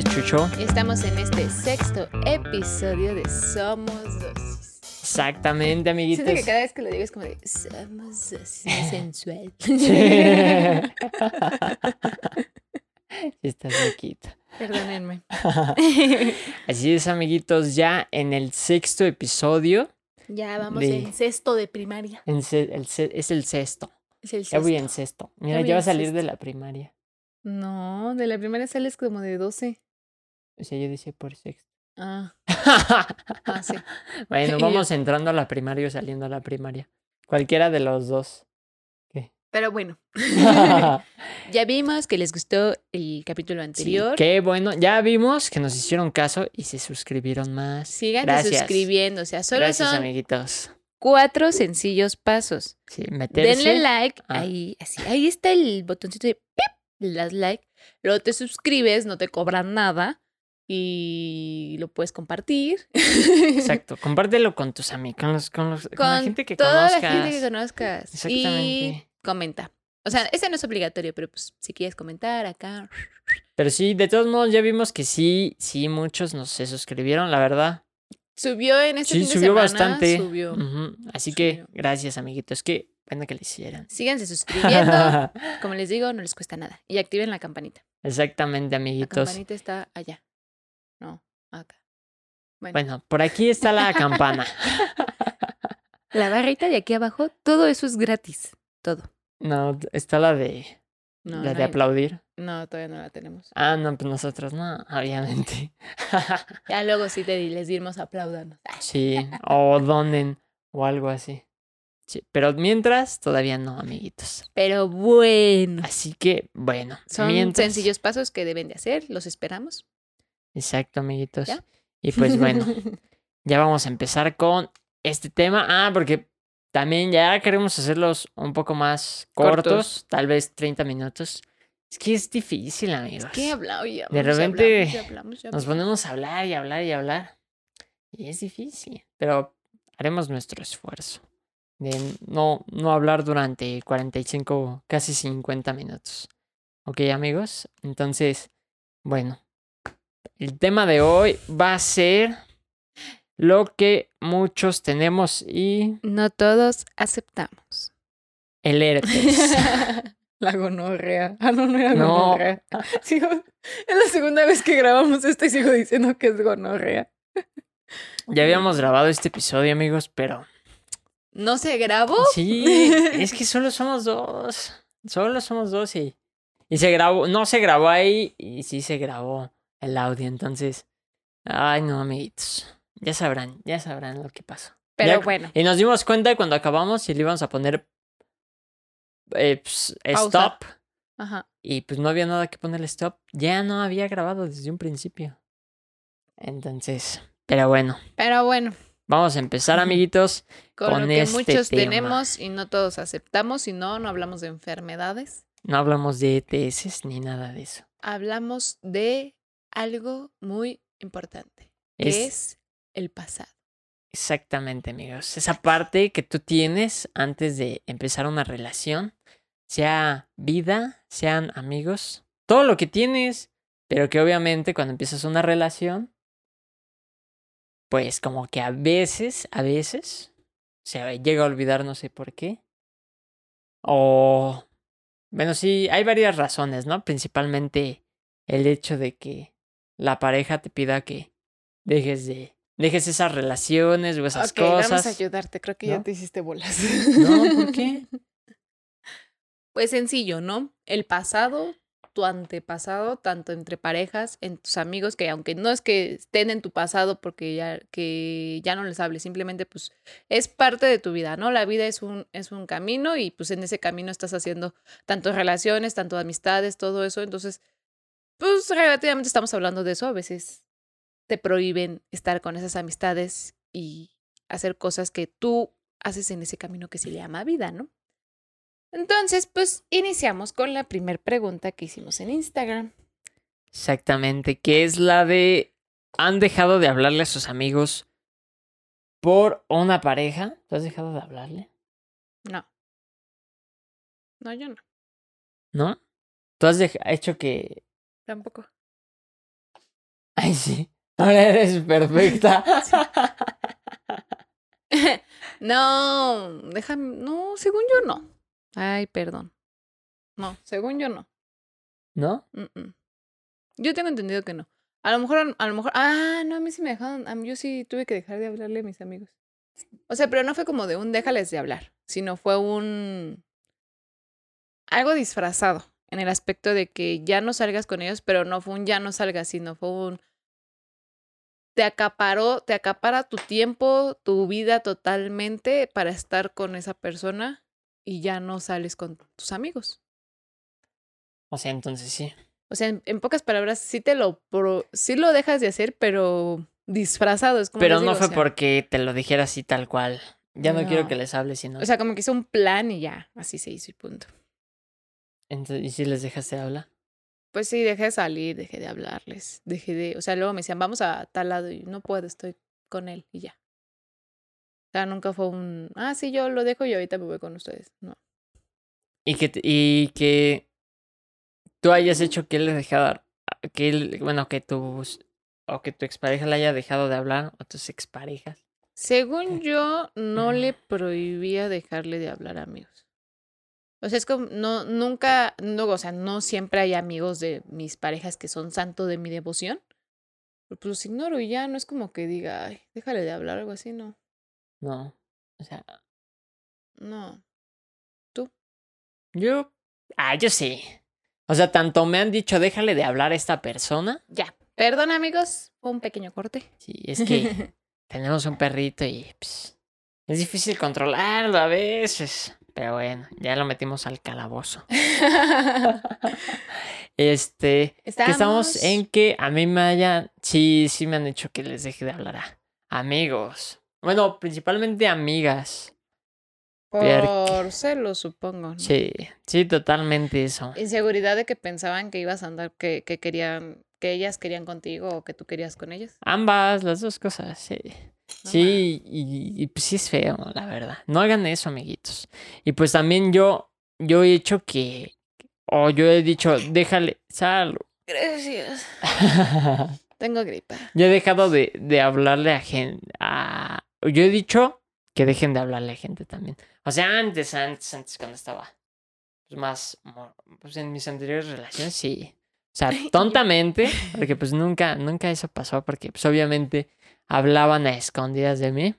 Chucho. Estamos en este sexto episodio de Somos Dosis. Exactamente, amiguitos. Siento que cada vez que lo digo es como de Somos Dosis sensual. Sí, Estás loquita. Perdónenme. Así es, amiguitos, ya en el sexto episodio. Ya vamos De- en sexto de primaria. en se- el se- es el sexto. Es el Ya voy en sexto. Mira, ya va a salir de la primaria. No, de la primaria sales como de 12. O sea, yo decía por sexto. Ah, ah, sí. bueno, vamos entrando a la primaria o saliendo a la primaria. Cualquiera de los dos. Pero bueno, ya vimos que les gustó el capítulo Sí, anterior. qué bueno. Ya vimos que nos hicieron caso y se suscribieron más. Sigan suscribiendo. O sea, solo Gracias, son amiguitos. cuatro sencillos pasos. Sí, meterse. Denle like, Ah. ahí, así, ahí está el botoncito de pip, le das like, luego te suscribes, no te cobran nada y lo puedes compartir. Exacto. Compártelo con tus amigos, con, los, con, los- con la gente que toda conozcas. la gente que conozcas. Y Exactamente. comenta. O sea, ese no es obligatorio, pero pues si quieres comentar acá. Pero sí, de todos modos ya vimos que sí, sí, muchos nos se suscribieron, la verdad. Subió en este Sí, fin de subió semana. bastante. Subió. Así que gracias, amiguitos. Que bueno que lo hicieran. Síganse suscribiendo. Como les digo, no les cuesta nada. Y activen la campanita. Exactamente, La amiguitos. campanita está allá. No, acá. Bueno, Bueno, por aquí está la campana. la barrita de aquí abajo, todo eso es gratis. Todo. No, está la de No, la no de hay- aplaudir. No, todavía no la tenemos. Ah, no, pues nosotros no, obviamente. Ya luego sí te di- les dimos aplaudanos. sí, o donen o algo así. Sí, pero mientras, todavía no, amiguitos. Pero bueno. Así que, bueno, Son mientras- sencillos pasos que deben de hacer. Los esperamos. Exacto, amiguitos. ¿Ya? Y pues bueno, ya vamos a empezar con este tema. Ah, porque también ya queremos hacerlos un poco más cortos, Cortos. tal vez 30 minutos. Es que es difícil, amigos. ¿Qué hablamos? Ya De hablamos, ya repente hablamos, hablamos, Nos ponemos a hablar y hablar y hablar. Y es difícil, pero haremos nuestro esfuerzo de no, no hablar durante 45, casi 50 minutos. ¿Ok, amigos? Entonces, bueno, el tema de hoy va a ser lo que muchos tenemos y No todos aceptamos. el herpes. la gonorrea. Ah, no, no era No. gonorrea. Sigo, es la segunda vez que grabamos esto y sigo diciendo que es gonorrea. ya habíamos grabado este episodio, amigos, pero ¿No se grabó? Sí, es que solo somos dos. Solo somos dos y, y se grabó, no se grabó ahí y sí se grabó el audio. Entonces, ay no, amiguitos. Ya sabrán, ya sabrán lo que pasó. Pero Ya- bueno. Y nos dimos cuenta cuando acabamos y le íbamos a poner eh, pues, stop. Ajá. Y pues no había nada que ponerle stop. Ya no había grabado desde un principio. Entonces, pero bueno, Pero bueno, vamos a empezar, amiguitos. con, Con lo que este muchos tema. tenemos y no todos aceptamos, si no, no hablamos de enfermedades. No hablamos de ETS ni nada de eso. Hablamos de algo muy importante, que Es- es el pasado. Exactamente, amigos. Esa parte que tú tienes antes de empezar una relación, sea vida, sean amigos, todo lo que tienes, pero que obviamente cuando empiezas una relación, pues como que a veces, a veces, se llega a olvidar, no sé por qué. O, bueno, sí, hay varias razones, ¿no? Principalmente el hecho de que la pareja te pida que dejes de dejes esas relaciones o esas ok, vamos a cosas. ayudarte, creo que ¿no? ya te hiciste bolas. No, ¿por qué? Pues sencillo, ¿no? El pasado, tu antepasado, tanto entre parejas, en tus amigos, que aunque no es que estén en tu pasado porque ya, que ya no les hables, simplemente pues es parte de tu vida, ¿no? La vida es un, es un camino y pues en ese camino estás haciendo tanto relaciones, tanto amistades, todo eso. Entonces, pues relativamente estamos hablando de eso. A veces te prohíben estar con esas amistades y hacer cosas que tú haces en ese camino que se llama vida, ¿no? Entonces, pues iniciamos con la primera pregunta que hicimos en Instagram. Exactamente, que es la de han dejado de hablarle a sus amigos por una pareja. ¿Tú has dejado de hablarle? No. No, yo no. ¿No? ¿Tú has hecho que Tampoco. Ay, sí. Ahora eres perfecta. no, déjame. No, según yo no. Ay, perdón. No, según yo no. ¿No? Mm, mm. Yo tengo entendido que no. A lo mejor, a lo mejor. Ah, no, a mí sí me dejaron. A mí yo sí tuve que dejar de hablarle a mis amigos. O sea, pero no fue como de un déjales de hablar, sino fue un. algo disfrazado. En el aspecto de que ya no salgas con ellos, pero no fue un ya no salgas, sino fue un te acaparó, te acapara tu tiempo, tu vida totalmente para estar con esa persona y ya no sales con tus amigos. O sea, entonces sí. O sea, en, en pocas palabras, sí te lo pro, sí lo dejas de hacer, pero disfrazado. Es como Pero no digo, fue o sea, porque te lo dijera así tal cual. Ya no, quiero que les hable, sino. O sea, como que hizo un plan y ya, así se hizo y punto. Entonces, ¿Y si les dejaste hablar? Pues sí, dejé de salir, dejé de hablarles, dejé de, o sea, luego me decían, vamos a tal lado y no puedo, estoy con él y ya. O sea, nunca fue un, ah, sí, yo lo dejo y ahorita me voy con ustedes. No. Y que, y que tú hayas hecho que él le dejara. Que él, bueno, que tus. O que tu expareja le haya dejado de hablar. O tus exparejas. Según yo, no le prohibía dejarle de hablar a amigos. O sea, es como, no, nunca, no, o sea, no siempre hay amigos de mis parejas que son santo de mi devoción. Pero pues los ignoro y ya no es como que diga, ay, déjale de hablar, algo así, no. No. O sea, No. yo. Ah, yo sí. O sea, tanto me han dicho, déjale de hablar a esta persona. Ya. Perdón, amigos, un pequeño corte. Sí, es que tenemos un perrito y es difícil controlarlo a veces. Pero bueno, ya lo metimos al calabozo. Este, que Estamos- en que a mí me hayan, sí, sí me han dicho que les deje de hablar a amigos. Bueno, principalmente amigas. Por celos, supongo. ¿no? Sí, sí, totalmente eso. Inseguridad de que pensaban que ibas a andar, que, que querían, que ellas querían contigo o que tú querías con ellas. Ambas, las dos cosas, sí. No Sí, y, y, pues sí es feo, la verdad. No hagan eso, amiguitos. Y pues también yo, yo he hecho que, o yo he dicho, déjale, sal. Gracias. Tengo gripa. Yo he dejado de, de hablarle a gente. A... Yo he dicho que dejen de hablarle a gente también. O sea, antes, antes, antes, cuando estaba pues, más. Pues en mis anteriores relaciones, sí. O sea, tontamente, porque pues nunca, nunca eso pasó, porque pues obviamente hablaban a escondidas de mí.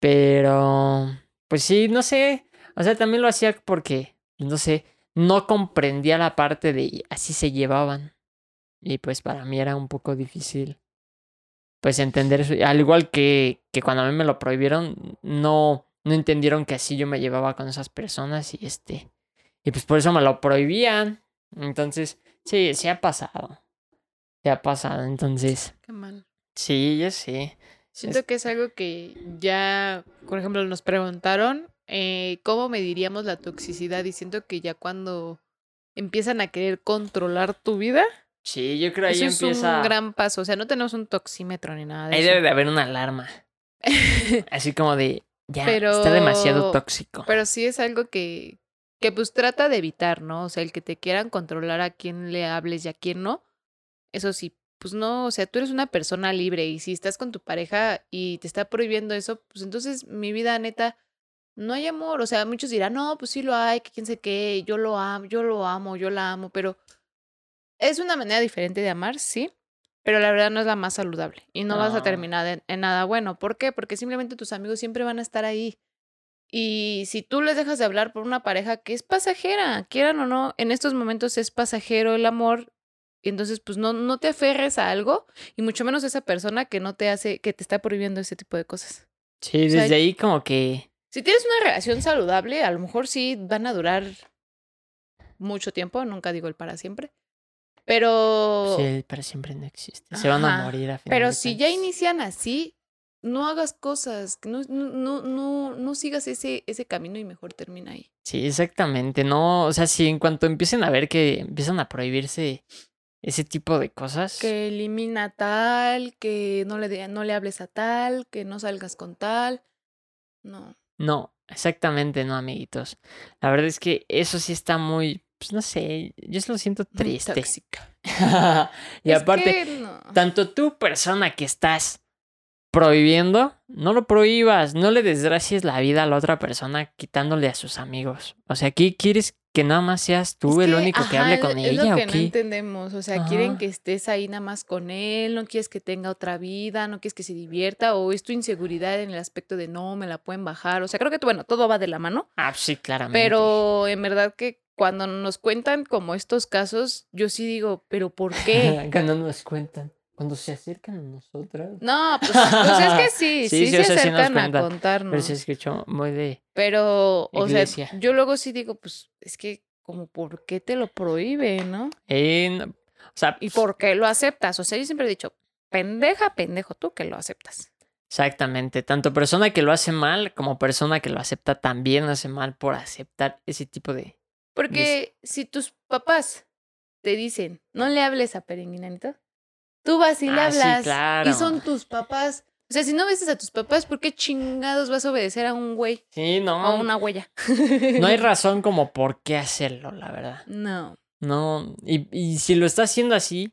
Pero, pues sí, no sé. O sea, también lo hacía porque, no sé, no comprendía la parte de así se llevaban. Y pues para mí era un poco difícil, pues entender eso. Al igual que, que cuando a mí me lo prohibieron, no, no entendieron que así yo me llevaba con esas personas y este, y pues por eso me lo prohibían. Entonces, sí, sí ha pasado. Se ha pasado, entonces, Qué mal. sí, yo sí. Siento que es algo que ya, por ejemplo, nos preguntaron eh, cómo mediríamos la toxicidad y siento que ya cuando empiezan a querer controlar tu vida, Sí, yo creo ahí eso es un gran paso. O sea, no tenemos un toxímetro ni nada de Ahí eso. debe de haber una alarma. Así como de, ya, está demasiado Pero- tóxico. Pero sí es algo que, que pues trata de evitar, ¿no? O sea, el que te quieran controlar a quién le hables y a quién no. Eso sí, pues no, o sea, tú eres una persona libre y si estás con tu pareja y te está prohibiendo eso, pues entonces mi vida neta, no hay amor. O sea, muchos dirán, no, pues sí lo hay, que quién sé qué, yo lo amo, yo lo amo, yo la amo, pero es una manera diferente de amar, sí. Pero la verdad no es la más saludable y no, vas a terminar en, en nada bueno. ¿Por qué? Porque simplemente tus amigos siempre van a estar ahí. Y si tú les dejas de hablar por una pareja que es pasajera, quieran o no, en estos momentos es pasajero el amor. Y entonces, pues no, no te aferres a algo, y mucho menos a esa persona que no te hace, que te está prohibiendo ese tipo de cosas. Sí, o sea, desde ahí como que Si tienes una relación saludable, a lo mejor sí van a durar mucho tiempo, nunca digo el para siempre. Pero, Sí, para siempre no existe. Se van a morir a final pero si ya inician así, no hagas cosas, no, no, no, no, sigas ese, ese camino y mejor termina ahí. Sí, exactamente. No, o sea, si en cuanto empiecen a ver que empiezan a prohibirse ese tipo de cosas. Que elimina tal, que no le, de- no le hables a tal, que no salgas con tal. No. No, exactamente no, amiguitos. La verdad es que eso sí está muy, pues no sé, yo se lo siento muy triste. tóxica. y Es aparte, no. tanto tú, persona que estás prohibiendo, no lo prohíbas, no le desgracies la vida a la otra persona quitándole a sus amigos. O sea, ¿qué quieres que nada más seas tú Es el que, único que hable es- con es ella lo o que no qué? entendemos. O sea, quieren que estés ahí nada más con él, no quieres que tenga otra vida, no quieres que se divierta, o es tu inseguridad en el aspecto de no, me la pueden bajar. O sea, creo que, bueno, todo va de la mano, Ah, sí, claramente. pero en verdad que cuando nos cuentan como estos casos, yo sí digo, ¿pero por qué? Cuando nos cuentan, cuando se acercan a nosotras. No, pues, pues es que sí, Sí, sí, sí, se sea, sí acercan a cuentan, contarnos. Pero se escuchó muy de. Pero, o sea, yo luego sí digo, pues es que, como, ¿por qué te lo prohíbe, no? eh, no- o sea, ¿Y por qué lo aceptas? O sea, yo siempre he dicho, pendeja, pendejo tú que lo aceptas. Exactamente. Tanto persona que lo hace mal como persona que lo acepta también hace mal por aceptar ese tipo de. Porque si tus papás te dicen, no le hables a Perenguinanito, tú vas y le Ah, sí, hablas. claro. Y son tus papás. O sea, si no besas a tus papás, ¿por qué chingados vas a obedecer a un güey Sí, o no. a una huella? No hay razón como por qué hacerlo, la verdad. No. No. Y, y si lo está haciendo así,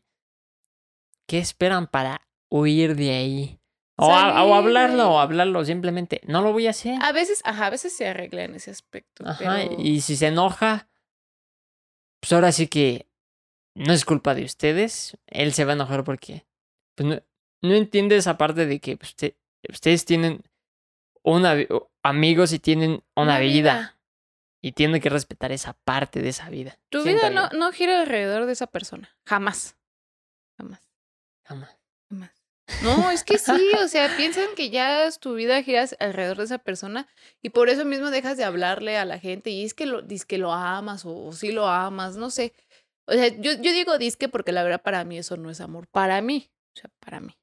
¿qué esperan para huir de ahí? O, a- o Salir, hablarlo, o hablarlo simplemente. No lo voy a hacer. A veces, ajá, a veces se arregla en ese aspecto. Ajá. pero- Y si se enoja, pues ahora sí que no es culpa de ustedes. Él se va a enojar porque pues no, no entiende esa parte de que pues, usted- ustedes tienen una amigos y tienen una, vida, y tienen que respetar esa parte de esa vida. Tu Siento vida no, no gira alrededor de esa persona. Jamás. Jamás. Jamás. Jamás. No, es que sí, o sea, piensan que ya tu vida giras alrededor de esa persona y por eso mismo dejas de hablarle a la gente y es que lo, dices que lo amas o, o sí lo amas, no sé. O sea, yo, yo digo disque porque la verdad para mí eso no es amor, para mí, o sea, para mí.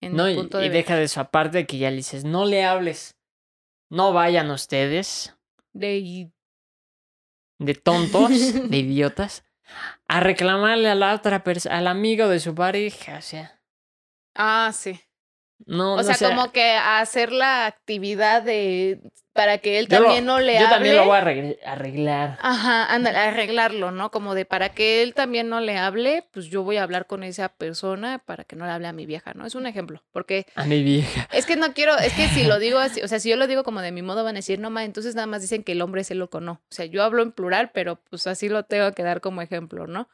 En No, y, punto y de deja de su aparte que ya le dices, no le hables. No vayan ustedes, de y- de tontos, de idiotas, a reclamarle a la otra persona, al amigo de su pareja. O sea, Ah, sí. no, O no sea, sea, como que hacer la actividad de para que él Yo lo- también no le yo hable. también lo voy a arregl- arreglar. Ajá, ándale, arreglarlo, ¿no? Como de para que él también no le hable, pues yo voy a hablar con esa persona para que no le hable a mi vieja, ¿no? Es un ejemplo, porque A mi vieja. es que no quiero, es que si lo digo así, o sea, si yo lo digo como de mi modo van a decir, no, ma, entonces nada más dicen que el hombre es el loco, no. O sea, yo hablo en plural, pero pues así lo tengo que dar como ejemplo, ¿no?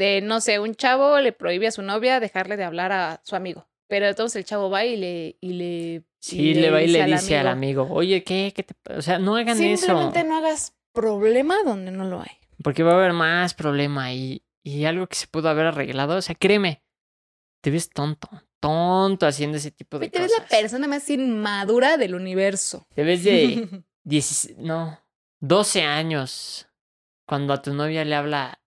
De, no sé, un chavo le prohíbe a su novia dejarle de hablar a su amigo, pero entonces el chavo va y le... Y le Sí, le va y le dice al amigo, oye, ¿qué? ¿Qué te pa-?" O sea, no hagan eso. Simplemente no hagas problema donde no lo hay. Porque va a haber más problema y, y algo que se pudo haber arreglado. O sea, créeme, te ves tonto, tonto haciendo ese tipo de Güey, Te ves cosas. la persona más inmadura del universo. Te ves de 10, no, 12 años cuando a tu novia le habla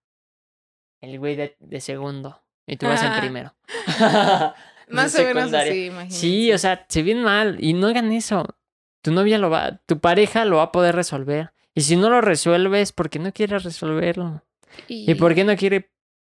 el güey de, de segundo y tú vas en primero. Más o menos así, imagínate. Sí, o sea, se ven mal y no hagan eso. Tu novia lo va, tu pareja lo va a poder resolver. Y si no lo resuelves, porque no quiere resolverlo. ¿Y por qué no quiere?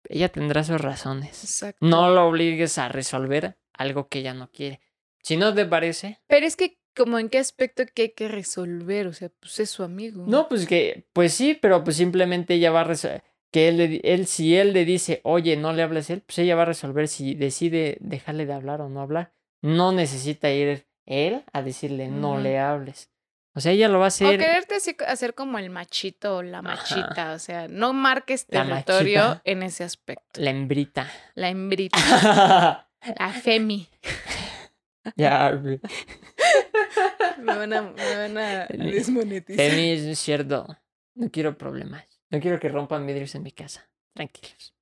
Ella tendrá sus razones. Exacto. No lo obligues a resolver algo que ella no quiere. Si no te parece, Pero es que, como en qué aspecto que hay que resolver, o sea, pues es su amigo. no, pues que, pues sí, pero pues simplemente ella va a resolver. Que él, él, si él le dice, oye, no le hables a él, pues ella va a resolver si decide dejarle de hablar o no hablar. No necesita ir él a decirle, no Ujú. le hables. O sea, ella lo va a O hacer. quererte así- hacer como el machito o la Ajá. machita, o sea, no marques territorio en ese aspecto. La hembrita. La hembrita, la femi. ya. Me van a, me van a desmonetizar. Femi es cierto. No quiero problemas. No quiero que rompan vidrios en mi casa. Tranquilos.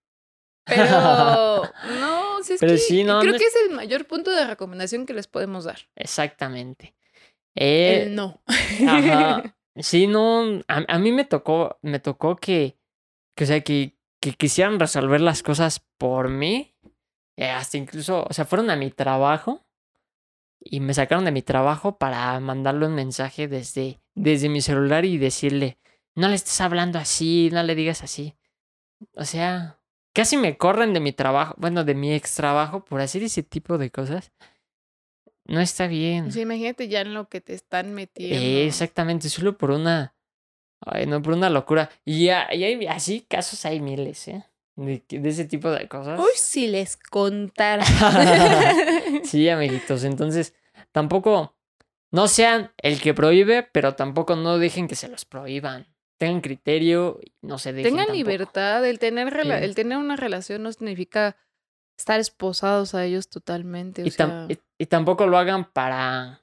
Pero no, si es Pero que sí, no, creo no que es- es el mayor punto de recomendación que les podemos dar. Exactamente. Eh, el no. Ajá. Sí, no. A, a mí me tocó, me tocó que, que o sea, que, que quisieran resolver las cosas por mí. eh, hasta incluso, o sea, fueron a mi trabajo y me sacaron de mi trabajo para mandarle un mensaje desde, desde mi celular y decirle, no le estés hablando así, no le digas así. O sea, casi me corren de mi trabajo, bueno, de mi ex trabajo por hacer ese tipo de cosas. No está bien. Sea, imagínate ya en lo que te están metiendo. Eh, exactamente, solo por una. Ay, no, por una locura. Y, ya- y hay, así casos hay miles, ¿eh? de, de ese tipo de cosas. Uy, si les contara. sí, amiguitos. Entonces, tampoco no sean el que prohíbe, pero tampoco no dejen que se los prohíban. Tengan criterio, no se dejen. Tengan tampoco. libertad. El tener, rela- Sí. el tener una relación no significa estar esposados a ellos totalmente. O Y, tam- sea, y- tampoco lo hagan para.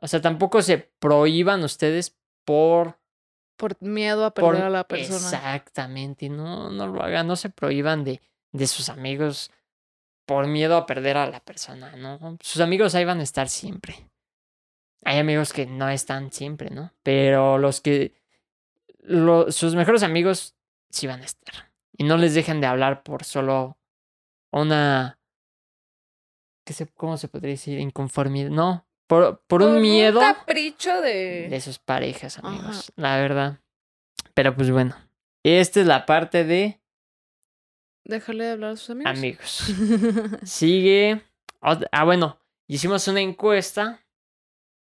O sea, tampoco se prohíban ustedes por. por miedo a por- perder a la persona. Exactamente. No, no lo hagan. No se prohíban de, de sus amigos por miedo a perder a la persona, ¿no? Sus amigos ahí van a estar siempre. Hay amigos que no están siempre, ¿no? Pero los que. Lo- sus mejores amigos sí van a estar. Y no les dejen de hablar por solo una. ¿qué se, ¿Cómo se podría decir? Inconformidad. No. Por, por un miedo capricho de. de sus parejas, Ajá. amigos. La verdad. Pero pues bueno. Esta es la parte de Dejarle de hablar a sus amigos. amigos. Sigue. Ah, bueno. Hicimos una encuesta.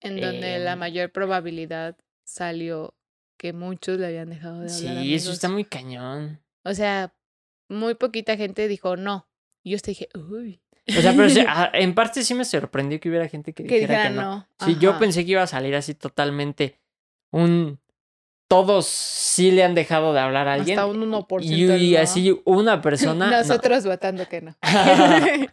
en donde la mayor probabilidad salió que muchos le habían dejado de hablar. Sí, amigos. eso está muy cañón. O sea, muy poquita gente dijo no. Y yo te dije, uy. O sea, pero ah, en parte sí me sorprendió que hubiera gente que que dijera dijera que no. no. Sí, yo pensé que iba a salir así totalmente un... Todos sí le han dejado de hablar a alguien. Hasta un 1%. y, y no. así una persona... no. Nosotros votando que no.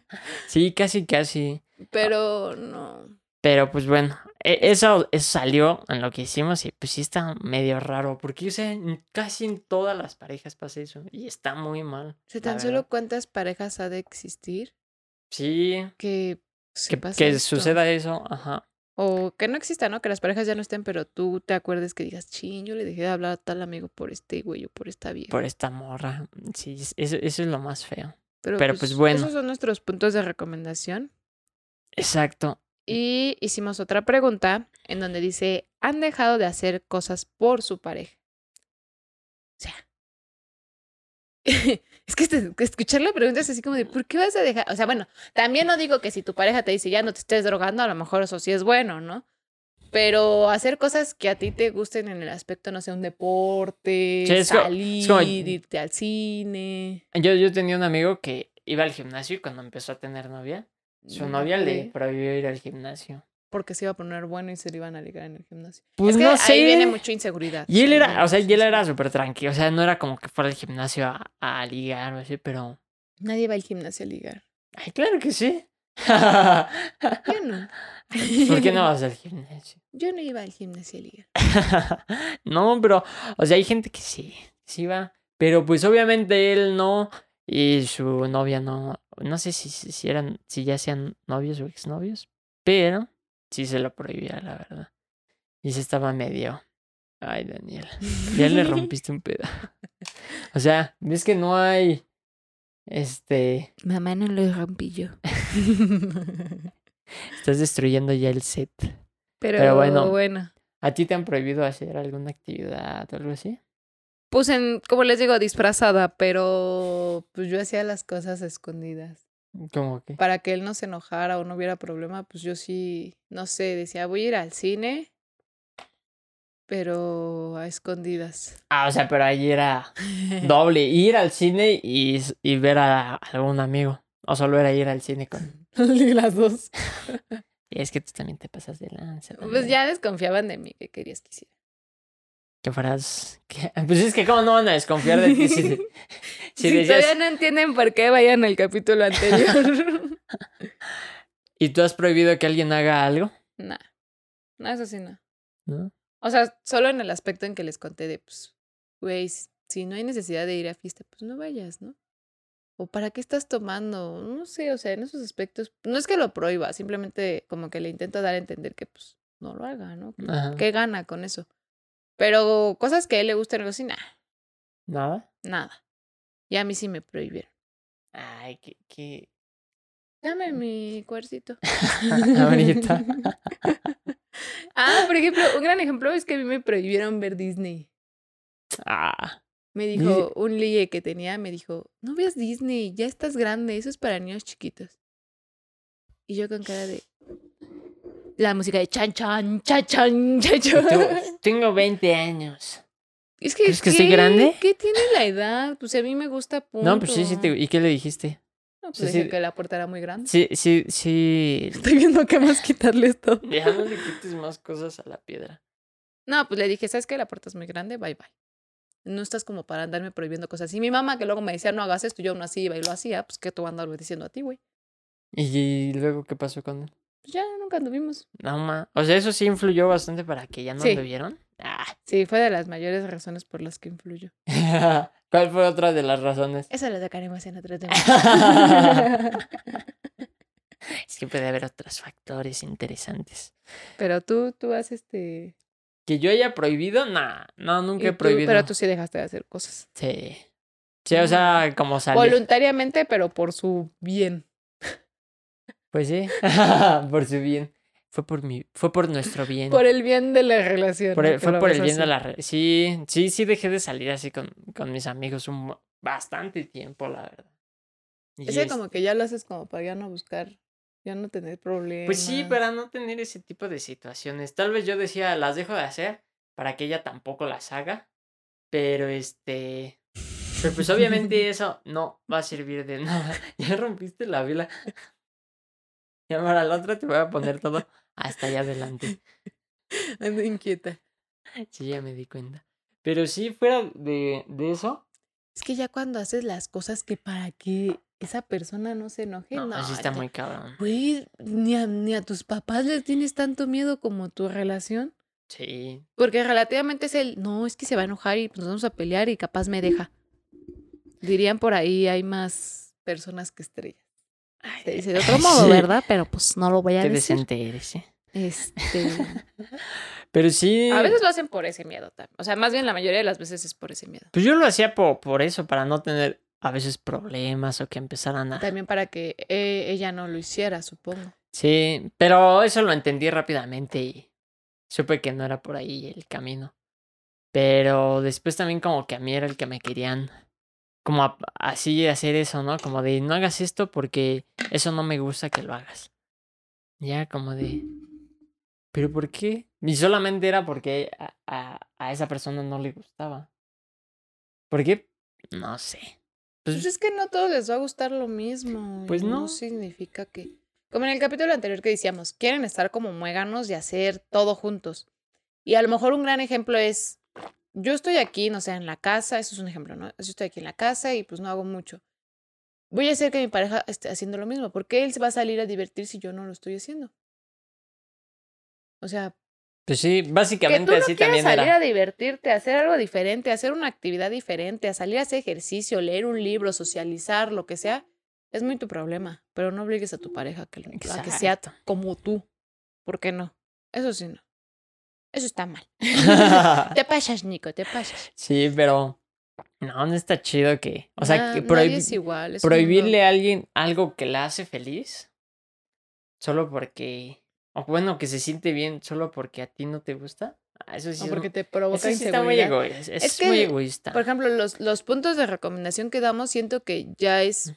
Sí, casi, casi. Pero no. Pero pues bueno, e- eso, eso salió en lo que hicimos y pues sí está medio raro. Porque o sea, en- casi en todas las parejas pasa eso. Y está muy mal. O sea, tan solo cuántas parejas ha de existir Sí, que que, pasa que suceda eso. Ajá. O que no exista, ¿no? Que las parejas ya no estén, pero tú te acuerdes que digas, ching, yo le dejé de hablar a tal amigo por este güey o por esta vieja. Por esta morra. Sí, es- eso, eso es lo más feo. Pero, pero, pues, bueno. Esos son nuestros puntos de recomendación. Exacto. Y hicimos otra pregunta en donde dice, ¿han dejado de hacer cosas por su pareja? O sea, es que este- escuchar la pregunta es así como de, ¿por qué vas a dejar? O sea, bueno, también no digo que si tu pareja te dice, ya no te estés drogando, a lo mejor eso sí es bueno, ¿no? Pero hacer cosas que a ti te gusten en el aspecto, no sé, un deporte, Sí, es como- salir, como- irte al cine. Yo, yo tenía un amigo que iba al gimnasio y cuando empezó a tener novia, su no novia le prohibió ir al gimnasio. Porque se iba a poner bueno y se le iban a ligar en el gimnasio. Pues es que no ahí viene mucha inseguridad. Y él era, o sea, y él era súper tranquilo. O sea, no era como que fuera al gimnasio a, a ligar o así, pero. Nadie va al gimnasio a ligar. Ay, claro que sí. Yo no. ¿Por qué no vas al gimnasio? Yo no iba al gimnasio a ligar. no, pero, o sea, hay gente que sí, sí va. Pero pues obviamente él no. Y su novia no. No sé si, si, eran, si ya sean novios o exnovios. Pero sí se lo prohibía, la verdad. Y se estaba medio. Ay, Daniela. Ya le rompiste un pedo. O sea, ves que no hay. Este. Mamá no lo rompí yo. Estás destruyendo ya el set. Pero, Pero bueno. bueno. ¿A ti te han prohibido hacer alguna actividad o algo así? Pues en, como les digo, disfrazada, pero pues yo hacía las cosas escondidas. Como que. Para que él no se enojara o no hubiera problema, pues yo sí, no sé, decía, voy a ir al cine, pero a escondidas. Ah, o sea, pero ahí era doble. Ir al cine y, y ver a algún amigo. O solo era ir al cine con. las dos. Y es que tú también te pasas de lanza. Pues ya desconfiaban de mí, que querías que hiciera. Fueras. que- Pues es que, ¿cómo no van a desconfiar de ti? Si, si Si, decías- todavía no entienden por qué, vayan al capítulo anterior. ¿Y tú has prohibido que alguien haga algo? nah, no, eso sí no. ¿No? O sea, solo en el aspecto en que les conté de, pues, güey, si no hay necesidad de ir a fiesta, pues no vayas, ¿no? O para qué estás tomando, no sé, o sea, en esos aspectos, no es que lo prohíba, simplemente como que le intento dar a entender que, pues, no lo haga, ¿no? ¿Qué gana con eso? Pero cosas que a él le gustan, así, nah, ¿Nada? nada. Y a mí sí me prohibieron. Ay, qué. qué... Dame mi cuercito. Ahorita. ah, por ejemplo, un gran ejemplo es que a mí me prohibieron ver Disney. Ah. Me dijo, un ligue que tenía, me dijo, no veas Disney, ya estás grande, eso es para niños chiquitos. Y yo con cara de... La música de chan chan, chan chan, chan tú, chan. tengo 20 años. Es que, ¿Crees que estoy grande? ¿Qué tiene la edad? Pues a mí me gusta punto. No, pues sí, sí. Te... ¿Y qué le dijiste? No, pues sí, dije sí. que la puerta era muy grande. Sí, sí, sí. Estoy viendo qué más quitarle esto. Ya no le quites más cosas a la piedra. No, pues le dije, ¿sabes qué? La puerta es muy grande, bye bye. No estás como para andarme prohibiendo cosas. Y mi mamá, que luego me decía, no hagas esto, yo aún así iba y lo hacía, pues ¿qué te voy a andar diciendo a ti, güey? ¿Y luego qué pasó con él? Pues ya nunca anduvimos. No, ma. O sea, eso sí influyó bastante para que ya no Sí. anduvieron. Ah. Sí, fue de las mayores razones por las que influyó. ¿Cuál fue otra de las razones? Eso lo tocaremos en otro tema. Es que puede haber otros factores interesantes. pero tú, tú has este... Que yo haya prohibido, nah, no, nunca he tú- prohibido. pero tú sí dejaste de hacer cosas. Sí. Sí, o sea, como salir. Voluntariamente, pero por su bien. Pues sí, por su bien. Fue por mi, fue por nuestro bien. Por el bien de la relación. Por el- fue por el bien de así. la re- Sí, sí, sí dejé de salir así con, con mis amigos un bastante tiempo, la verdad. Y Ese es- como que ya lo haces como para ya no buscar, ya no tener problemas. Pues sí, para no tener ese tipo de situaciones. Tal vez yo decía, las dejo de hacer para que ella tampoco las haga. Pero este. Pero pues obviamente eso no va a servir de nada. Ya rompiste la vela. Y para la otra te voy a poner todo hasta allá adelante. Ando inquieta. Sí, ya me di cuenta. Pero sí, fuera de, de eso. Es que ya cuando haces las cosas que para que esa persona no se enoje, No, no. sí está muy cabrón. Güey, ni a, ni a tus papás les tienes tanto miedo como tu relación. Sí. Porque relativamente es el, no, es que se va a enojar y nos vamos a pelear y capaz me deja. Dirían por ahí, hay más personas que estrellas. Se dice de otro modo, Sí. ¿verdad? Pero pues no lo voy a Qué decir. decente eres, ¿eh? Este, Pero sí. a veces lo hacen por ese miedo también. O sea, más bien la mayoría de las veces es por ese miedo. Pues yo lo hacía por, por eso, para no tener a veces problemas o que empezaran a... También para que eh, ella no lo hiciera, supongo. Sí, pero eso lo entendí rápidamente y supe que no era por ahí el camino. Pero después también como que a mí era el que me querían como a- así hacer eso, ¿no? Como de no hagas esto porque eso no me gusta que lo hagas. Ya como de... ¿Pero por qué? Y solamente era porque a, a, a esa persona no le gustaba. ¿Por qué? No sé. Pues Pues, es que no a todos les va a gustar lo mismo. Pues no. No significa que. Como en el capítulo anterior que decíamos, quieren estar como muéganos y hacer todo juntos. Y a lo mejor un gran ejemplo es, yo estoy aquí, no sé, en la casa, eso es un ejemplo, ¿no? Yo estoy aquí en la casa y pues no hago mucho. Voy a hacer que mi pareja esté haciendo lo mismo, porque él se va a salir a divertir si yo no lo estoy haciendo. O sea, pues sí, que básicamente tú no así también salir era. a divertirte, a hacer algo diferente, a hacer una actividad diferente, a salir a hacer ejercicio, leer un libro, socializar, lo que sea, es muy tu problema. Pero no obligues a tu pareja a que, a que sea como tú. ¿Por qué no? Eso sí no. Eso está mal. te pasas, Nico, te pasas. Sí, pero no, no está chido que, o sea, que es igual. es prohibirle mundo- a alguien algo que la hace feliz solo porque, o bueno, que se siente bien solo porque a ti no te gusta. ah, Eso sí, o porque te provoca eso sí está muy inseguridad. egoísta. Es, muy egoísta. Por ejemplo, los, los puntos de recomendación que damos, siento que ya es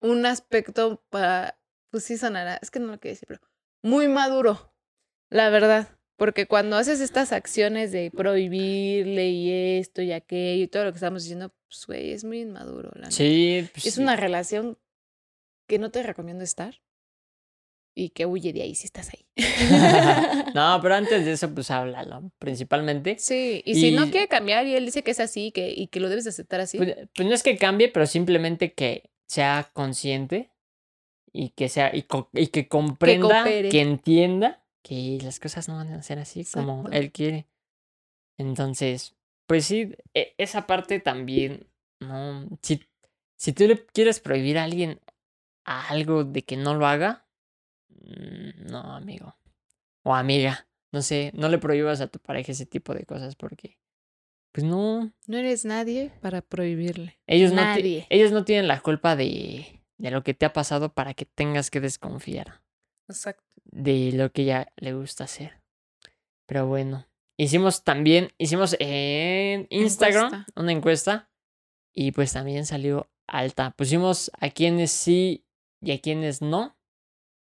un aspecto para, pues sí sonará, es que no lo quiero decir, pero muy maduro, la verdad. Porque cuando haces estas acciones de prohibirle y esto y aquello y todo lo que estamos diciendo, pues güey, es muy inmaduro. La. Sí, pues Es una relación que no te recomiendo estar y que huye de ahí si estás ahí. no, pero antes de eso, pues háblalo, principalmente. Sí, y, si no Y- quiere cambiar y él dice que es así que, y que lo debes de aceptar así, Pues, pues no es que cambie, pero simplemente que sea consciente y que sea y, co- y que comprenda, que, coopere. entienda que las cosas no van a ser así como él quiere. Entonces, pues sí, e- esa parte también, no, si, si tú le quieres prohibir a alguien a algo de que no lo haga, mm, no, amigo. O amiga, no sé, no le prohíbas a tu pareja ese tipo de cosas porque, pues no, no eres nadie para prohibirle. ellos no, ellos no tienen la culpa de, de lo que te ha pasado para que tengas que desconfiar Exacto. de lo que ella le gusta hacer. Pero bueno, hicimos también, hicimos en Instagram Encuesta. una encuesta y pues también salió alta. Pusimos a quienes sí y a quienes no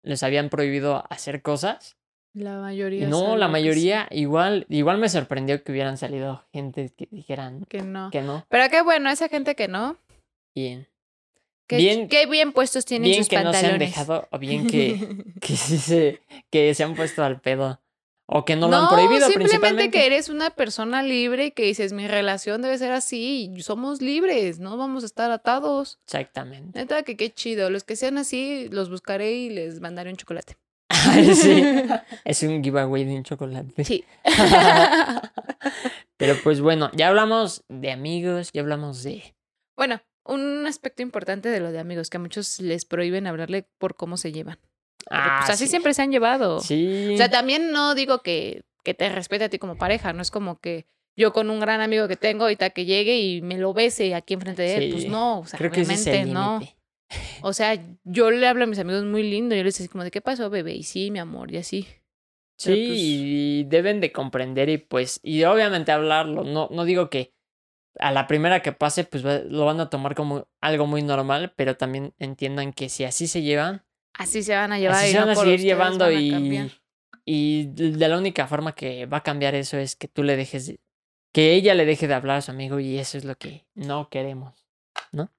les habían prohibido hacer cosas La mayoría. no, la mayoría igual, igual me sorprendió que hubieran salido gente que dijeran Que no. que no. Pero qué bueno, esa gente que no. Bien. Qué, Bien- qué bien puestos tienen Bien sus que no se han dejado, o bien que, que sí se, que se han puesto al pedo. O que no lo han prohibido simplemente principalmente. que eres una persona libre y que dices, mi relación debe ser así, somos libres, no vamos a estar atados. Exactamente. Neta, que qué chido. Los que sean así, los buscaré y les mandaré un chocolate. sí. Es un giveaway de un chocolate. Sí. Pero pues bueno, ya hablamos de amigos, ya hablamos de. bueno, un aspecto importante de lo de amigos, que a muchos les prohíben hablarle por cómo se llevan. Pero, pues así sí. siempre se han llevado. Sí. O sea, también no digo que, que te respete a ti como pareja, no es como que yo con un gran amigo que tengo ahorita que llegue y me lo bese aquí enfrente de él. Pues no, o sea, Creo que ese obviamente es el no. límite. O sea, yo le hablo a mis amigos muy lindo, yo les digo como de qué pasó, bebé, y sí, mi amor, y así. Sí, pues- y deben de comprender y pues, y obviamente hablarlo. No, no digo que a la primera que pase, pues lo van a tomar como algo muy normal, pero también entiendan que si así se llevan, Así se van a llevar así y se van no a seguir llevando a y, y de la única forma que va a cambiar eso es que tú le dejes, de- que ella le deje de hablar a su amigo y eso es lo que no queremos, ¿no?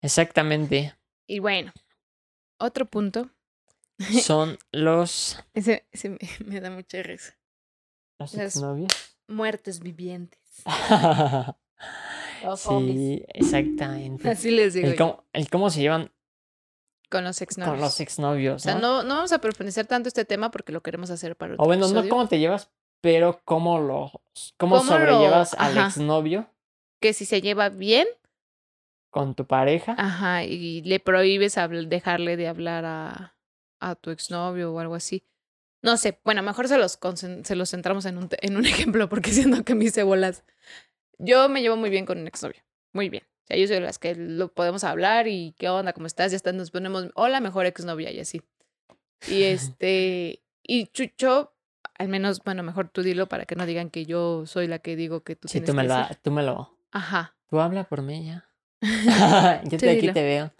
Exactamente. Y bueno, otro punto. Son los, Ese, ese me, me da mucha risa. los Las- exnovios. Muertos vivientes. sí, exactamente. Así les digo. El yo, cómo, el cómo se llevan con los exnovios. con los exnovios. O sea, ¿no? no, no vamos a profundizar tanto este tema porque lo queremos hacer para otro o bueno, no cómo te llevas, pero cómo lo cómo, ¿Cómo lo- sobrellevas al exnovio Que si se lleva bien, con tu pareja. ajá, y le prohíbes dejarle de hablar a, a tu exnovio o algo así. No sé, bueno, mejor se los, se los centramos en un, te- en un ejemplo porque siento que me hice bolas. Yo me llevo muy bien con un exnovio, muy bien. O sea, yo soy de las que lo podemos hablar y qué onda, cómo estás, ya está, nos ponemos, hola, mejor exnovia y así. Y este, y Chucho, al menos, bueno, mejor tú dilo para que no digan que yo soy la que digo que tú sí, tienes tú me, que lo, decir. tú me lo. Ajá. Tú habla por mí ya. yo Tú de aquí te veo.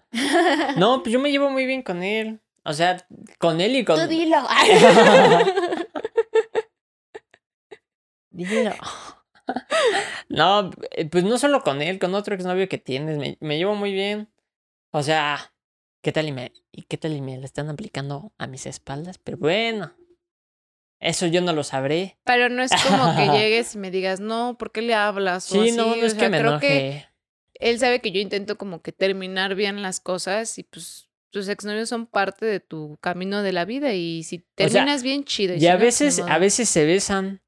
No, pues yo me llevo muy bien con él. O sea, con él y con. Tú dilo. Dilo. No, eh, pues no solo con él, con otro exnovio que tienes, me, me llevo muy bien. O sea, ¿qué tal y me, y qué tal y me la están aplicando a mis espaldas? Pero bueno, eso yo no lo sabré. Pero no es como que llegues y me digas, no, ¿por qué le hablas? O Sí, así, no, no o es sea, que me creo enoje. que él sabe que yo intento como que terminar bien las cosas y pues tus exnovios son parte de tu camino de la vida y si sea, terminas bien chido. Y si a no, veces, a veces se besan,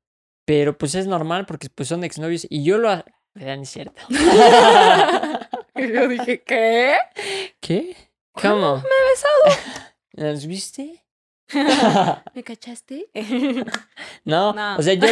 pero pues es normal porque pues son exnovios y yo lo... Ni es cierto. Yo dije, ¿qué? ¿Qué? ¿Cómo? Me he besado. ¿Los viste? ¿Me cachaste? No, o sea, yo,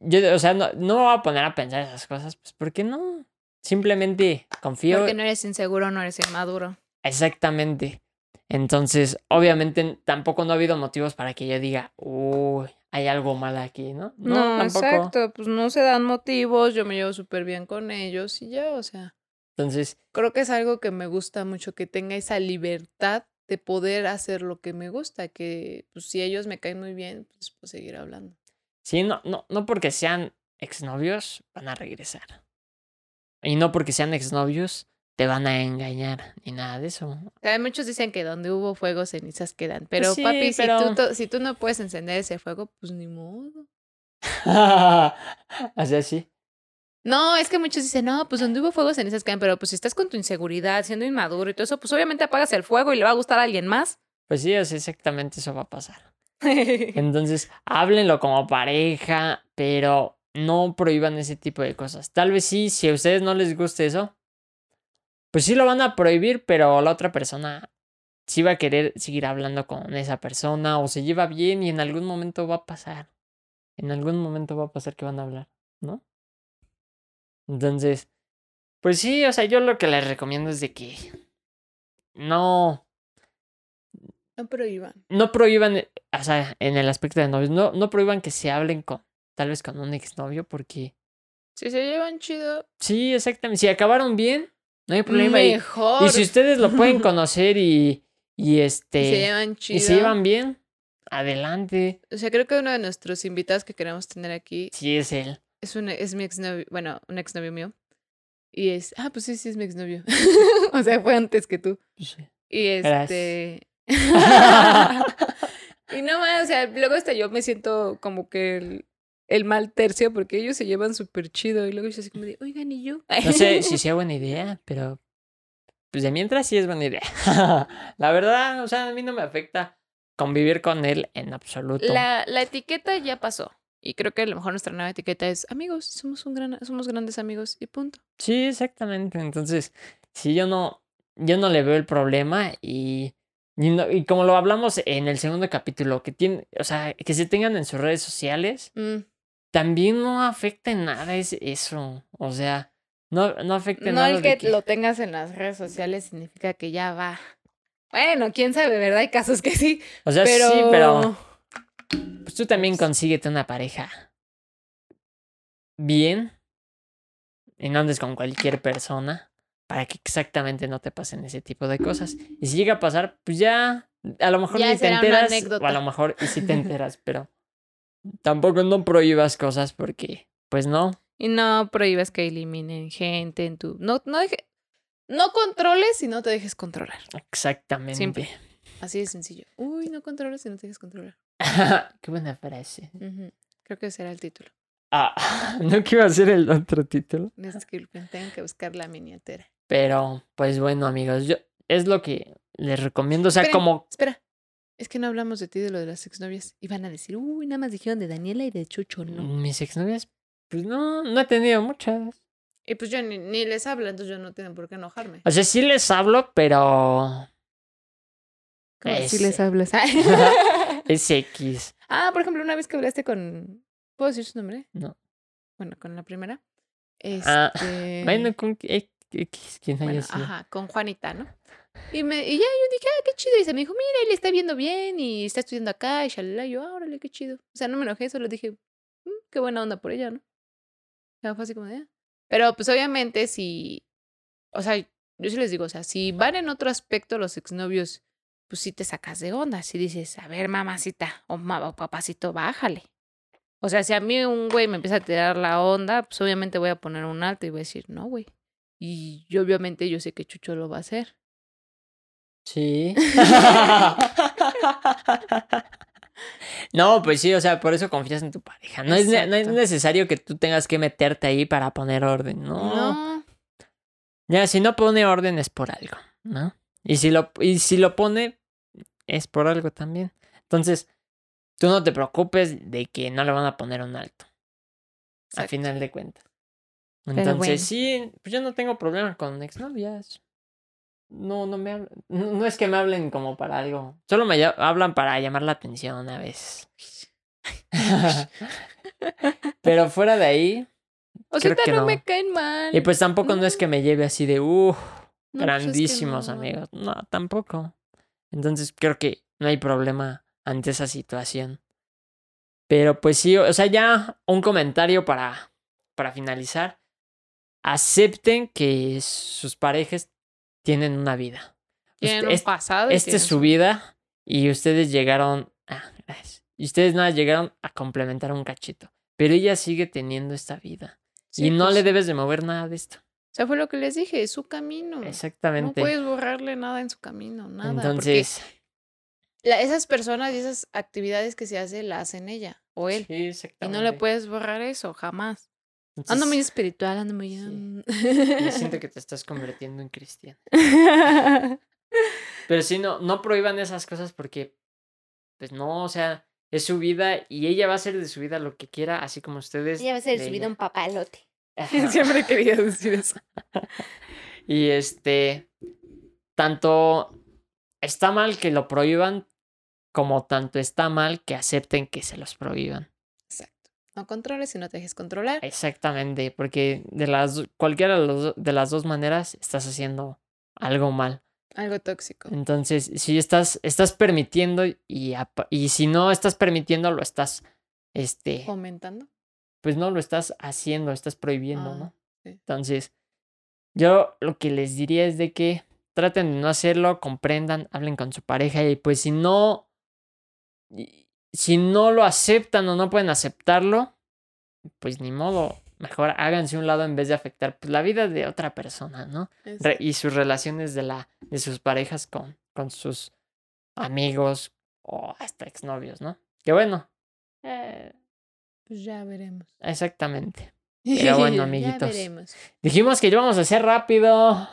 yo, o sea, no, no me voy a poner a pensar esas cosas, pues, ¿por qué no? Simplemente confío. Porque no eres inseguro, no eres inmaduro. Exactamente. Entonces, obviamente, tampoco no ha habido motivos para que yo diga, uy, hay algo mal aquí, ¿no? No, tampoco. exacto, pues no se dan motivos, yo me llevo súper bien con ellos y ya, o sea. Entonces, creo que es algo que me gusta mucho, que tenga esa libertad de poder hacer lo que me gusta, que pues, si ellos me caen muy bien, pues puedo seguir hablando. sí, no, no, no porque sean exnovios, van a regresar. Y no porque sean exnovios, te van a engañar, ni nada de eso. Muchos dicen que donde hubo fuego, cenizas quedan. Pero sí, papi, pero- Si, tú, to- si tú no puedes encender ese fuego, pues ni modo. o sea, sí. No, es que muchos dicen, no, pues donde hubo fuego, cenizas quedan. Pero pues si estás con tu inseguridad, siendo inmaduro y todo eso, pues obviamente apagas el fuego y le va a gustar a alguien más. Pues sí, exactamente eso va a pasar. Entonces, háblenlo como pareja, pero no prohíban ese tipo de cosas. Tal vez sí, si a ustedes no les gusta eso, pues sí lo van a prohibir, pero la otra persona sí va a querer seguir hablando con esa persona o se lleva bien y en algún momento va a pasar. En algún momento va a pasar que van a hablar, ¿no? Entonces, pues sí, o sea, yo lo que les recomiendo es de que no, no prohíban. no prohíban, eh, o sea, en el aspecto de novios, no, no prohíban que se hablen con, tal vez con un exnovio, porque Si se llevan chido, sí, exactamente, si acabaron bien, no hay problema. Y, mejor. y si ustedes lo pueden conocer y, y Y este, se llevan chido. y se llevan bien, adelante. O sea, creo que uno de nuestros invitados que queremos tener aquí Sí, es él. es, un, es mi exnovio, bueno, un exnovio mío. Y es, ah, pues sí, sí es mi exnovio. o sea, fue antes que tú. Sí. Y este... y no más, o sea, luego hasta yo me siento como que el, mal tercio porque ellos se llevan súper chido. Y luego yo así como de, oigan, ¿y yo? No sé si sea buena idea, pero pues de mientras sí es buena idea. La verdad, o sea, a mí no me afecta convivir con él en absoluto. La, la etiqueta ya pasó. Y creo que a lo mejor nuestra nueva etiqueta es amigos, somos un gran, somos grandes amigos y punto. Sí, exactamente. Entonces, si yo no, yo no le veo el problema y, y, no- y como lo hablamos en el segundo capítulo, que tiene, o sea, que se tengan en sus redes sociales, Mm, también no afecta en nada es eso. O sea, no, no afecta en No nada el de que, lo tengas en las redes sociales significa que ya va. Bueno, quién sabe, ¿verdad? Hay casos que sí. O sea, pero... sí, pero pues tú también consíguete una pareja bien y no andes con cualquier persona para que exactamente no te pasen ese tipo de cosas. Y si llega a pasar, pues ya, a lo mejor Ya ni te enteras, o a lo mejor y sí te enteras, pero tampoco no prohíbas cosas porque, pues no. Y no prohíbas que eliminen gente en tu... No, no, deje- no controles y no te dejes controlar. Exactamente. Siempre. Así de sencillo. Uy, no controles y no te dejes controlar. Qué buena frase. Creo que será el título. Ah, no que iba a ser el otro título. Disculpen, tengo que buscar la miniatura. Pero, pues bueno, amigos, yo es lo que les recomiendo. O sea, Esperen, como Espera, es que no hablamos de ti, de lo de las exnovias. Y van a decir, uy, nada más dijeron de Daniela y de Chucho, ¿no? mis exnovias, pues no, no he tenido muchas. Y pues yo ni, ni les hablo, entonces yo no tengo por qué enojarme. O sea, sí les hablo, pero Como si es- les hablas. es X. ah, por ejemplo, una vez que hablaste con. ¿Puedo decir su nombre? No. Bueno, con la primera. Ah, Este... Bueno, con X, quién haya Bueno, sido. ajá, con Juanita, ¿no? Y, me, y ya yo dije, ah, qué chido. Y se me dijo, mira, él está viendo bien y está estudiando acá y shalala. Yo, ah, órale, qué chido. O sea, no me enojé, solo dije, "Mm, qué buena onda por ella, ¿no? Ya fue así como de, "Ah". Pero pues obviamente si, o sea, yo sí les digo, o sea, si van en otro aspecto los exnovios, pues sí te sacas de onda. Si dices, a ver, mamacita o, o papacito, bájale. O sea, si a mí un güey me empieza a tirar la onda, pues obviamente voy a poner un alto y voy a decir, no, güey. Y yo, obviamente yo sé que Chucho lo va a hacer. Sí. No, pues sí, o sea, por eso confías en tu pareja. No es, no necesario que tú tengas que meterte ahí para poner orden, no. No. Ya, si no pone orden es por algo, ¿no? Y si lo, y si lo pone, es por algo también. Entonces, tú no te preocupes de que no le van a poner un alto. Al final de cuentas. Entonces, bueno. sí, pues yo no tengo problema con exnovias. No, no me hablan. No, no es que me hablen como para algo. Solo me hablan para llamar la atención a veces. Pero fuera de ahí. O sea, no, no. me caen mal. Y pues tampoco no es que me lleve así de, uff, pues es que grandísimos amigos. No, tampoco. Entonces creo que no hay problema ante esa situación. Pero pues sí, o sea, ya un comentario para, para finalizar. Acepten que sus parejas tienen una vida. Tienen Usted- un pasado. y esta es su vida y ustedes llegaron. Ah, gracias. Y ustedes nada llegaron a complementar un cachito. Pero ella sigue teniendo esta vida. Sí, y no pues, le debes de mover nada de esto. O sea, fue lo que les dije, es su camino. No Exactamente. puedes borrarle nada en su camino, nada. Entonces, la- esas personas y esas actividades que se hace la hacen ella o él. sí, Y exactamente. no le puedes borrar eso, jamás. Ando muy Entonces, espiritual, ando muy... sí. Yo siento que te estás convirtiendo en cristiano. Pero sí, no, no prohíban esas cosas porque, pues no, o sea, es su vida y ella va a hacer de su vida lo que quiera, así como ustedes. Ella va a ser de su vida un papalote. Siempre he querido decir eso. Y este, tanto está mal que lo prohíban, como tanto está mal que acepten que se los prohíban. No controles y no te dejes controlar. Exactamente, porque de las cualquiera de, los do- de las dos maneras estás haciendo algo mal. Algo tóxico. Entonces, si estás, estás permitiendo y, y si no estás permitiendo, lo estás, este, Fomentando. pues no lo estás haciendo, estás prohibiendo, Ah, ¿no? sí. Entonces, yo lo que les diría es de que traten de no hacerlo, comprendan, hablen con su pareja y pues si no, si no lo aceptan o no pueden aceptarlo, pues ni modo. Mejor háganse un lado en vez de afectar pues, la vida de otra persona, ¿no? Re- y sus relaciones de, la, de sus parejas con, con sus amigos o hasta exnovios, ¿no? Que bueno. eh, Pues ya veremos. exactamente. Pero bueno, Ya amiguitos. veremos. Dijimos que íbamos a hacer rápido.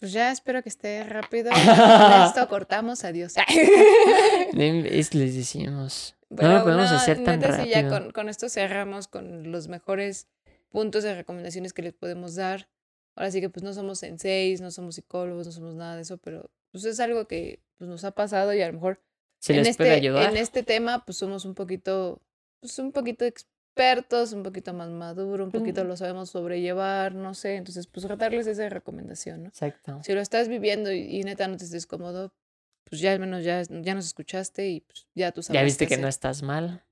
Pues ya espero que esté rápido. Con esto cortamos. Adiós. Es- les decimos. Pero no lo podemos no, hacer tan neta, sí, ya rápido. con, con esto cerramos con los mejores puntos de recomendaciones que les podemos dar. Ahora sí que pues no somos senseis, no somos psicólogos, no somos nada de eso, pero pues es algo que pues, nos ha pasado y a lo mejor Si en, les este, puede ayudar. en este tema pues somos un poquito, pues un poquito expertos, un poquito más maduro, un poquito lo sabemos sobrellevar, no sé, entonces pues darles esa recomendación, ¿no? Exacto. Si lo estás viviendo y, y neta no te estés cómodo, pues ya al menos ya, ya nos escuchaste y pues ya tú sabes. Ya viste que no estás mal.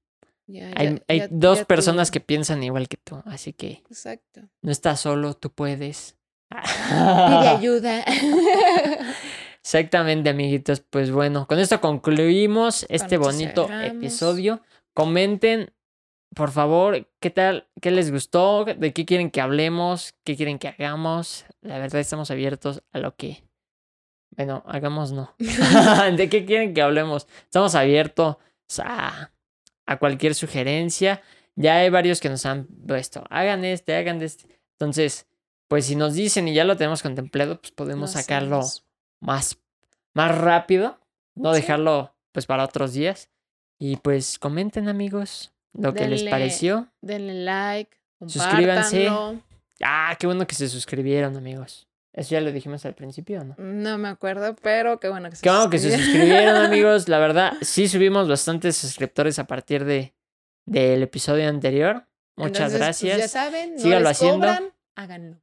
Ya- Hay, ya- hay ya- dos tú- personas que piensan igual que tú, así que Exacto. no estás solo, tú puedes. Pide ayuda. Exactamente, amiguitos. Pues bueno, con esto concluimos este bonito cerramos. episodio. Comenten, por favor, qué tal, qué les gustó, de qué quieren que hablemos, qué quieren que hagamos. La verdad, estamos abiertos a lo que. Bueno, hagamos no. ¿De qué quieren que hablemos? Estamos abiertos a, a cualquier sugerencia. Ya hay varios que nos han puesto, hagan este, hagan este. Entonces, pues si nos dicen y ya lo tenemos contemplado, pues podemos Lo sacarlo más, más rápido, no Sí. dejarlo pues para otros días. Y pues comenten amigos lo que les pareció. Denle like. Suscríbanse. Ah, qué bueno que se suscribieron amigos. Eso ya lo dijimos al principio, ¿no? No me acuerdo, pero qué bueno que se Qué bueno que se suscribieron. amigos. La verdad, sí subimos bastantes suscriptores a partir de del episodio anterior. Muchas Entonces, pues, gracias. ya saben, no Síganlo les haciendo. cobran, háganlo.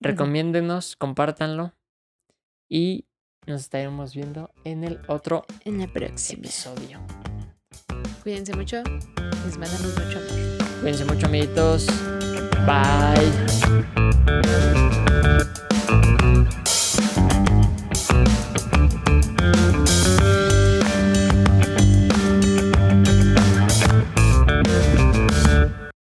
Recomiéndenos, compártanlo. Y nos estaremos viendo en el otro En la próxima. episodio. Cuídense mucho. Les mandamos mucho amor. Cuídense mucho, amiguitos. Bye.